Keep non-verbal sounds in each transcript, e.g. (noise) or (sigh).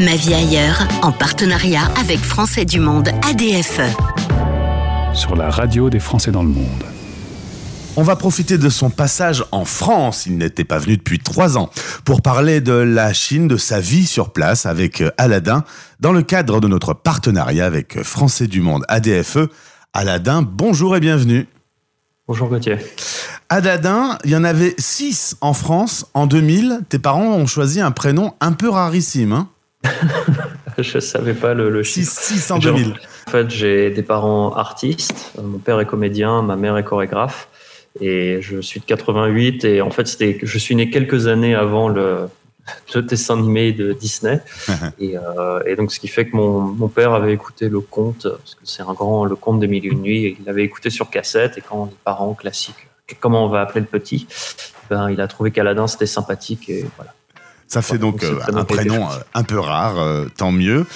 Ma vie ailleurs, en partenariat avec Français du Monde ADFE. Sur la radio des Français dans le monde. On va profiter de son passage en France, il n'était pas venu depuis trois ans, pour parler de la Chine, de sa vie sur place avec Aladdin, dans le cadre de notre partenariat avec Français du Monde ADFE. Aladdin, bonjour et bienvenue. Bonjour Gauthier. Adadin, il y en avait six en France en 2000. Tes parents ont choisi un prénom un peu rarissime. Hein je ne savais pas le, le chiffre. 6 en 2000. En fait, j'ai des parents artistes. Mon père est comédien, ma mère est chorégraphe. Et je suis de 88. Et en fait, c'était, je suis né quelques années avant le, le dessin animé de Disney. (laughs) et, euh, et, donc, ce qui fait que mon, mon, père avait écouté le conte, parce que c'est un grand, le conte des mille et une nuits, et il l'avait écouté sur cassette. Et quand les parents classiques, comment on va appeler le petit, ben, il a trouvé qu'Aladin c'était sympathique et voilà. Ça fait donc euh, un prénom euh, un peu rare, euh, tant mieux.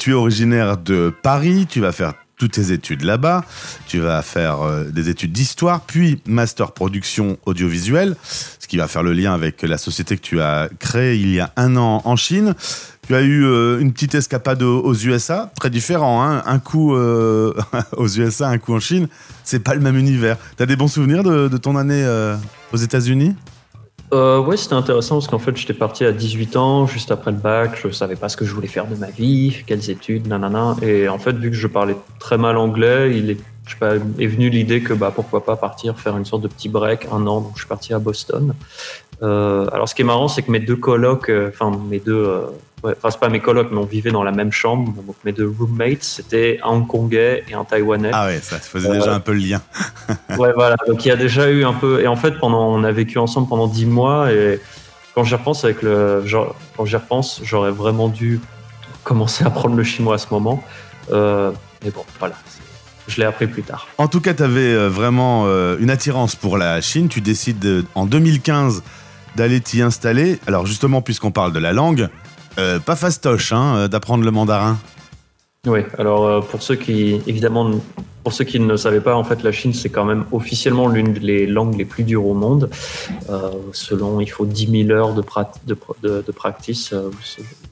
tu es originaire de Paris, tu vas faire toutes tes études là-bas, tu vas faire des études d'histoire, puis master production audiovisuelle, ce qui va faire le lien avec la société que tu as créée il y a un an en Chine. Tu as eu une petite escapade aux USA, très différent, hein un coup (laughs) aux USA, un coup en Chine, c'est pas le même univers. Tu as des bons souvenirs de, de ton année aux États-Unis? Euh, ouais, c'était intéressant parce qu'en fait, j'étais parti à 18 ans, juste après le bac. Je savais pas ce que je voulais faire de ma vie, quelles études, nanana. Et en fait, vu que je parlais très mal anglais, il est, je sais pas, est venu l'idée que bah, pourquoi pas partir faire une sorte de petit break, un an. Donc, je suis parti à Boston. Euh, alors, ce qui est marrant, c'est que mes deux colocs, euh, enfin, mes deux euh, ouais, enfin c'est pas mes colocs, mais on vivait dans la même chambre. Donc mes deux roommates, c'était un Hongkongais et un Taïwanais. Ah ouais, ça faisait déjà un peu le lien. (laughs) ouais, voilà. Donc il y a déjà eu un peu. Et en fait, pendant, on a vécu ensemble pendant dix mois. Et quand j'y repense avec le, genre, quand j'y repense, j'aurais vraiment dû commencer à apprendre le chinois à ce moment. Euh, mais bon, voilà. Je l'ai appris plus tard. En tout cas, tu avais euh, vraiment euh, une attirance pour la Chine. Tu décides en 2015 d'aller t'y installer. Alors justement, puisqu'on parle de la langue, euh, pas fastoche hein, euh, d'apprendre le mandarin. Oui, alors euh, pour ceux qui, évidemment, pour ceux qui ne savaient pas, en fait, la Chine, c'est quand même officiellement l'une des langues les plus dures au monde. selon, il faut 10 000 heures de, de, de practice,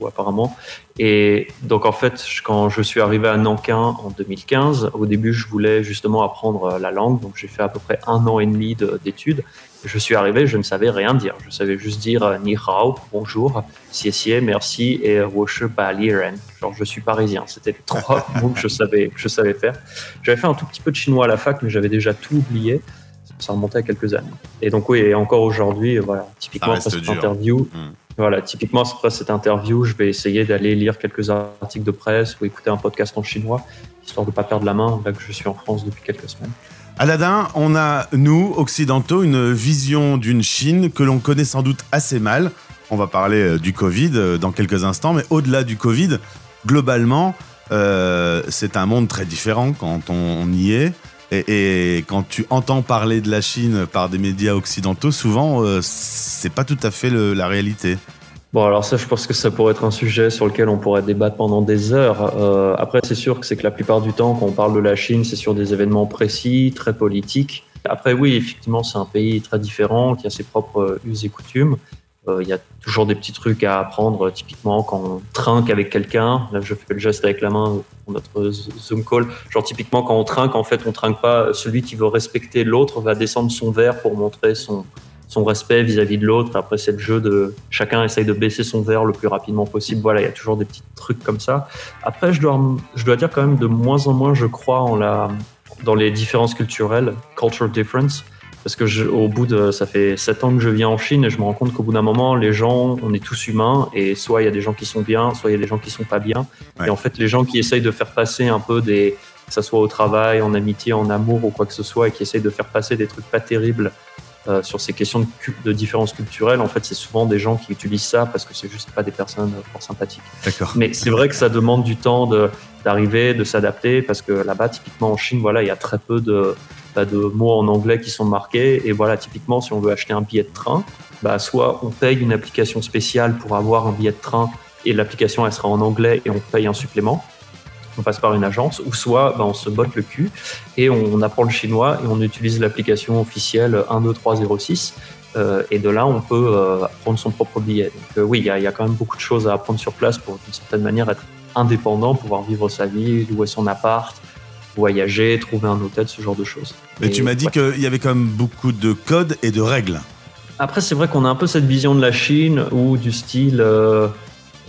ou apparemment. Et donc, en fait, quand je suis arrivé à Nankin en 2015, au début, je voulais justement apprendre la langue. Donc, j'ai fait à peu près un an et demi d'études. Je suis arrivé, je ne savais rien dire. Je savais juste dire euh, ni hao, bonjour, xie merci et euh, woshi ba liren. Genre, je suis parisien. C'était les trois (laughs) mots que je savais, je savais faire. J'avais fait un tout petit peu de chinois à la fac, mais j'avais déjà tout oublié. Ça remontait à quelques années. Et donc, oui, et encore aujourd'hui, voilà, typiquement après cette interview, hmm. Voilà, typiquement après cette interview, je vais essayer d'aller lire quelques articles de presse ou écouter un podcast en chinois, histoire de ne pas perdre la main, là que je suis en France depuis quelques semaines. Aladin, on a, nous, occidentaux, une vision d'une Chine que l'on connaît sans doute assez mal. On va parler euh, du Covid euh, dans quelques instants, mais au-delà du Covid, globalement, euh, c'est un monde très différent quand on y est. Et, quand tu entends parler de la Chine par des médias occidentaux, souvent, c'est pas tout à fait la réalité. Bon, alors ça, je pense que ça pourrait être un sujet sur lequel on pourrait débattre pendant des heures. Euh, après, c'est sûr que c'est que la plupart du temps, quand on parle de la Chine, c'est sur des événements précis, très politiques. Après, oui, effectivement, c'est un pays très différent, qui a ses propres us et coutumes. Euh, il y a toujours des petits trucs à apprendre, typiquement quand on trinque avec quelqu'un. Là, je fais le geste avec la main notre Zoom call. Genre, typiquement, quand on trinque, en fait, on trinque pas. Celui qui veut respecter l'autre va descendre son verre pour montrer son, son respect vis-à-vis de l'autre. Après, c'est le jeu de chacun essaye de baisser son verre le plus rapidement possible. Voilà, il y a toujours des petits trucs comme ça. Après, je dois, je dois dire quand même de moins en moins, je crois en la, dans les différences culturelles, culture difference. Parce que je, au bout de, ça fait sept ans que je viens en Chine et je me rends compte qu'au bout d'un moment, les gens, on est tous humains et soit il y a des gens qui sont bien, soit il y a des gens qui sont pas bien. Et en fait, les gens qui essayent de faire passer un peu des, que ça soit au travail, en amitié, en amour ou quoi que ce soit, et qui essayent de faire passer des trucs pas terribles euh, sur ces questions de, de différences culturelles, en fait, c'est souvent des gens qui utilisent ça parce que c'est juste pas des personnes fort sympathiques. Mais c'est vrai que ça demande du temps d'arriver, de, s'adapter, parce que là-bas, typiquement en Chine, voilà, il y a très peu de, bah, de mots en anglais qui sont marqués. Et voilà, typiquement, si on veut acheter un billet de train, bah, soit on paye une application spéciale pour avoir un billet de train et l'application elle sera en anglais et on paye un supplément on passe par une agence, ou soit ben, on se botte le cul et on, apprend le chinois et on utilise l'application officielle 12306 et de là, on peut prendre son propre billet. Donc oui, il y, a quand même beaucoup de choses à apprendre sur place pour d'une certaine manière être indépendant, pouvoir vivre sa vie, louer son appart, voyager, trouver un hôtel, ce genre de choses. Mais tu m'as dit qu'il y avait quand même beaucoup de codes et de règles. Après, c'est vrai qu'on a un peu cette vision de la Chine où du style, euh,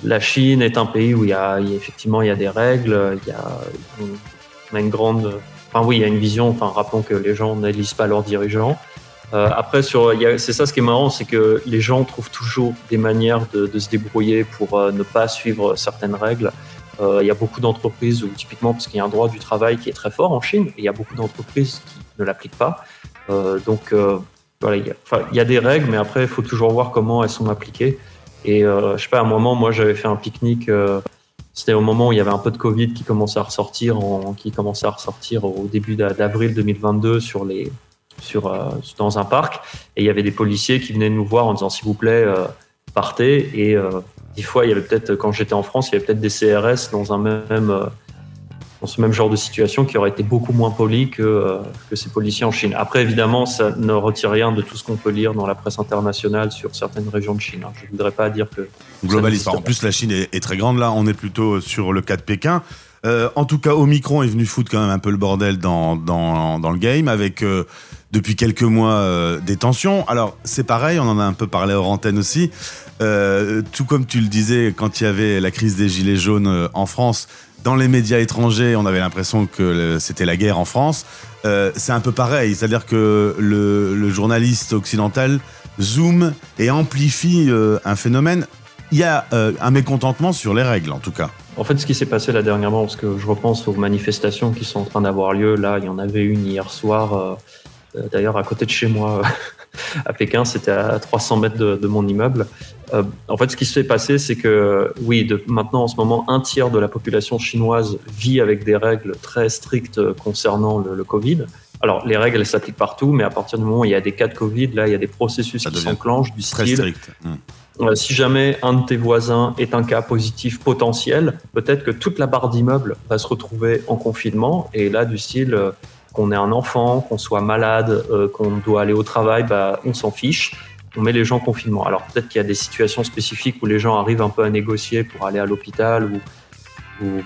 la Chine est un pays où il y a, effectivement il y a des règles, il y a, on a une grande, enfin oui, il y a une vision. Enfin, rappelons que les gens n'élisent pas leurs dirigeants. Euh, après, sur, c'est ça ce qui est marrant, c'est que les gens trouvent toujours des manières de, se débrouiller pour euh, ne pas suivre certaines règles. Euh, il y a beaucoup d'entreprises où, typiquement, parce qu'il y a un droit du travail qui est très fort en Chine, il y a beaucoup d'entreprises qui ne l'appliquent pas. Euh, donc, euh, voilà, il y, a, des règles, mais après, il faut toujours voir comment elles sont appliquées. Et je sais pas, à un moment, moi, j'avais fait un pique-nique. c'était au moment où il y avait un peu de Covid qui commençait à ressortir, qui commençait à ressortir au début d'avril 2022 sur les, sur, dans un parc. Et il y avait des policiers qui venaient nous voir en disant, s'il vous plaît, partez. Et des fois, il y avait peut-être, quand j'étais en France, il y avait peut-être des CRS dans un même, euh, dans ce même genre de situation qui aurait été beaucoup moins poli que, euh, que ces policiers en Chine. Après, évidemment, ça ne retire rien de tout ce qu'on peut lire dans la presse internationale sur certaines régions de Chine. Hein. Je ne voudrais pas dire que. Globaliste. En plus, la Chine est, très grande. Là, on est plutôt sur le cas de Pékin. Euh, en tout cas, Omicron est venu foutre quand même un peu le bordel dans, dans, dans le game avec depuis quelques mois des tensions. Alors, c'est pareil, on en a un peu parlé hors antenne aussi. Euh, tout comme tu le disais, quand il y avait la crise des Gilets jaunes euh, en France, dans les médias étrangers, on avait l'impression que c'était la guerre en France. Euh, c'est un peu pareil, c'est-à-dire que le, journaliste occidental zoome et amplifie un phénomène. Il y a un mécontentement sur les règles, en tout cas. En fait, ce qui s'est passé là dernièrement, parce que je repense aux manifestations qui sont en train d'avoir lieu, là, il y en avait une hier soir, d'ailleurs à côté de chez moi, à Pékin, c'était à 300 mètres de, mon immeuble. Euh, en fait, ce qui s'est passé, c'est que oui, de, maintenant en ce moment, un tiers de la population chinoise vit avec des règles très strictes concernant le, Covid. Alors, les règles, elles s'appliquent partout, mais à partir du moment où il y a des cas de Covid, là, il y a des processus qui s'enclenchent du très style. Strict. Hmm. Euh, si jamais un de tes voisins est un cas positif potentiel, peut-être que toute la barre d'immeuble va se retrouver en confinement. Et là, du style, euh, qu'on ait un enfant, qu'on soit malade, euh, qu'on doit aller au travail, bah, on s'en fiche. On met les gens en confinement. Alors peut-être qu'il y a des situations spécifiques où les gens arrivent un peu à négocier pour aller à l'hôpital ou,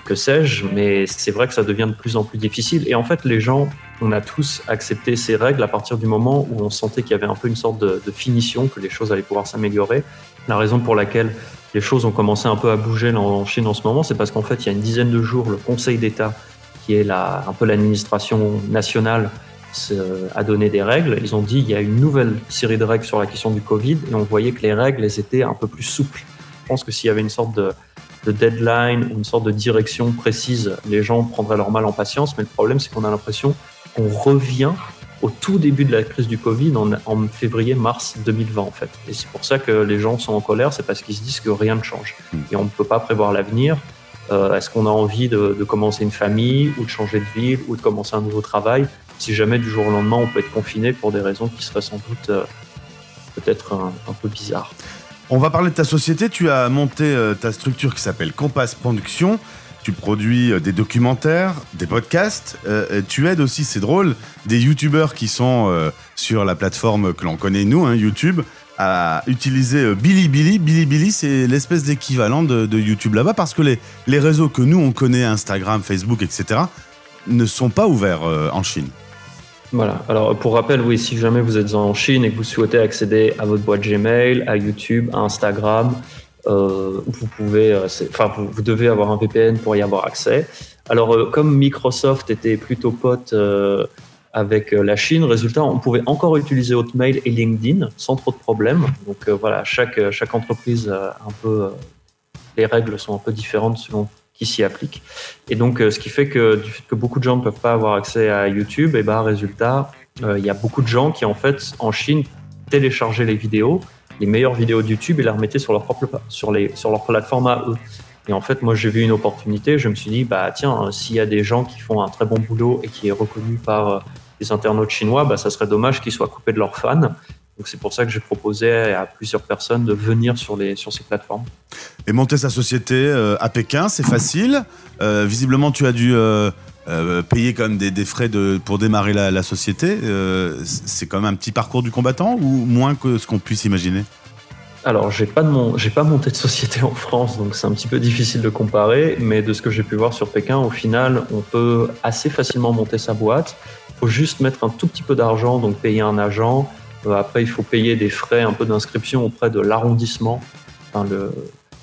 que sais-je, mais c'est vrai que ça devient de plus en plus difficile. Et en fait, les gens, on a tous accepté ces règles à partir du moment où on sentait qu'il y avait un peu une sorte de finition, que les choses allaient pouvoir s'améliorer. La raison pour laquelle les choses ont commencé un peu à bouger en Chine en ce moment, c'est parce qu'en fait, il y a une dizaine de jours, le Conseil d'État qui est la, un peu l'administration nationale, a donné des règles. Ils ont dit il y a une nouvelle série de règles sur la question du Covid et on voyait que les règles elles étaient un peu plus souples. Je pense que s'il y avait une sorte de, de, deadline ou une sorte de direction précise, les gens prendraient leur mal en patience. Mais le problème, c'est qu'on a l'impression qu'on revient au tout début de la crise du Covid en, en février-mars 2020 en fait. Et c'est pour ça que les gens sont en colère, c'est parce qu'ils se disent que rien ne change. Hmm. Et on ne peut pas prévoir l'avenir. Euh, est-ce qu'on a envie de, commencer une famille ou de changer de ville ou de commencer un nouveau travail? Si jamais du jour au lendemain on peut être confiné pour des raisons qui seraient sans doute euh, peut-être un, peu bizarres. On va parler de ta société. Tu as monté euh, ta structure qui s'appelle Compass Production. Tu produis des documentaires, des podcasts. tu aides aussi, c'est drôle, des youtubeurs qui sont sur la plateforme que l'on connaît nous, hein, YouTube à utiliser euh, Bilibili. Bilibili, c'est l'espèce d'équivalent de, YouTube là-bas parce que les, les réseaux que nous, on connaît, Instagram, Facebook, etc., ne sont pas ouverts euh, en Chine. Voilà. Alors, pour rappel, oui, si jamais vous êtes en Chine et que vous souhaitez accéder à votre boîte Gmail, à YouTube, à Instagram, euh, vous pouvez, enfin, vous, vous, devez avoir un VPN pour y avoir accès. Alors, comme Microsoft était plutôt pote avec euh, la Chine. Résultat, on pouvait encore utiliser Hotmail et LinkedIn sans trop de problèmes. Donc euh, voilà, chaque, euh, chaque entreprise un peu, les règles sont un peu différentes selon qui s'y applique. Et donc, ce qui fait que du fait que beaucoup de gens ne peuvent pas avoir accès à YouTube, et ben résultat, il y a beaucoup de gens qui en fait en Chine téléchargeaient les vidéos, les meilleures vidéos de YouTube et les remettaient sur leur propre sur les sur leur plateforme à eux. Et en fait, moi, j'ai vu une opportunité. Je me suis dit, bah tiens, s'il y a des gens qui font un très bon boulot et qui est reconnu par les internautes chinois, bah, ça serait dommage qu'ils soient coupés de leurs fans. Donc c'est pour ça que j'ai proposé à plusieurs personnes de venir sur, les, sur ces plateformes. Et monter sa société euh, à Pékin, c'est facile. Euh, visiblement, tu as dû euh, euh, payer quand même des, frais de, pour démarrer la, société. C'est quand même un petit parcours du combattant ou moins que ce qu'on puisse imaginer? Alors, j'ai pas, de j'ai pas monté de société en France, donc c'est un petit peu difficile de comparer, mais de ce que j'ai pu voir sur Pékin, au final, on peut assez facilement monter sa boîte. Faut juste mettre un tout petit peu d'argent, donc payer un agent. Euh, après, il faut payer des frais un peu d'inscription auprès de l'arrondissement. Le,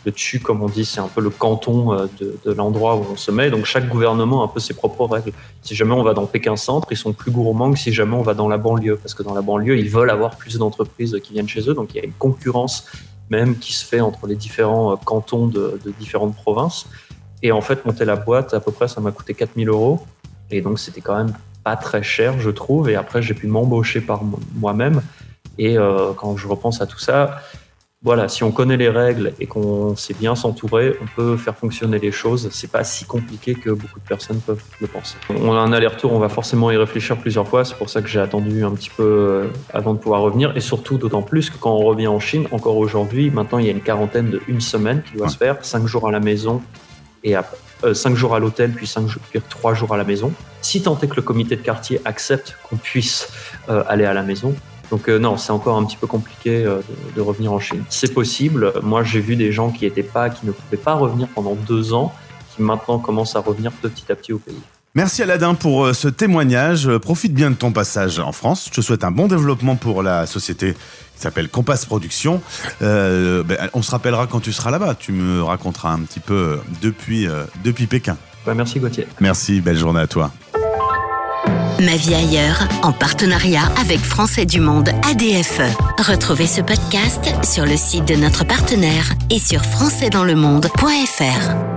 le TCHU, comme on dit, c'est un peu le canton euh, de, l'endroit où on se met. Donc chaque gouvernement a un peu ses propres règles. Si jamais on va dans Pékin Centre, ils sont plus gourmands que si jamais on va dans la banlieue, parce que dans la banlieue, ils veulent avoir plus d'entreprises qui viennent chez eux. Donc il y a une concurrence même qui se fait entre les différents euh, cantons de, différentes provinces. Et en fait, monter la boîte, à peu près, ça m'a coûté 4000 euros. Et donc c'était quand même pas très cher, je trouve. Et après, j'ai pu m'embaucher par moi-même. Et euh, quand je repense à tout ça, voilà, si on connaît les règles et qu'on sait bien s'entourer, on peut faire fonctionner les choses. C'est pas si compliqué que beaucoup de personnes peuvent le penser. On a un aller-retour, on va forcément y réfléchir plusieurs fois. C'est pour ça que j'ai attendu un petit peu euh, avant de pouvoir revenir. Et surtout, d'autant plus que quand on revient en Chine, encore aujourd'hui, maintenant il y a une quarantaine de une semaine qui doit se faire, cinq jours à la maison et euh, cinq jours à l'hôtel, puis cinq puis trois jours à la maison. Si tant est que le comité de quartier accepte qu'on puisse euh, aller à la maison, donc euh, non, c'est encore un petit peu compliqué euh, de, revenir en Chine. C'est possible. Moi, j'ai vu des gens qui étaient pas, qui ne pouvaient pas revenir pendant deux ans, qui maintenant commencent à revenir petit à petit au pays. Merci Aladin pour ce témoignage. Profite bien de ton passage en France. Je te souhaite un bon développement pour la société qui s'appelle Compass Production. Ben, on se rappellera quand tu seras là-bas. Tu me raconteras un petit peu depuis, depuis Pékin. Merci Gauthier. Merci, belle journée à toi. Ma vie ailleurs, en partenariat avec Français du Monde ADFE. Retrouvez ce podcast sur le site de notre partenaire et sur françaisdanslemonde.fr.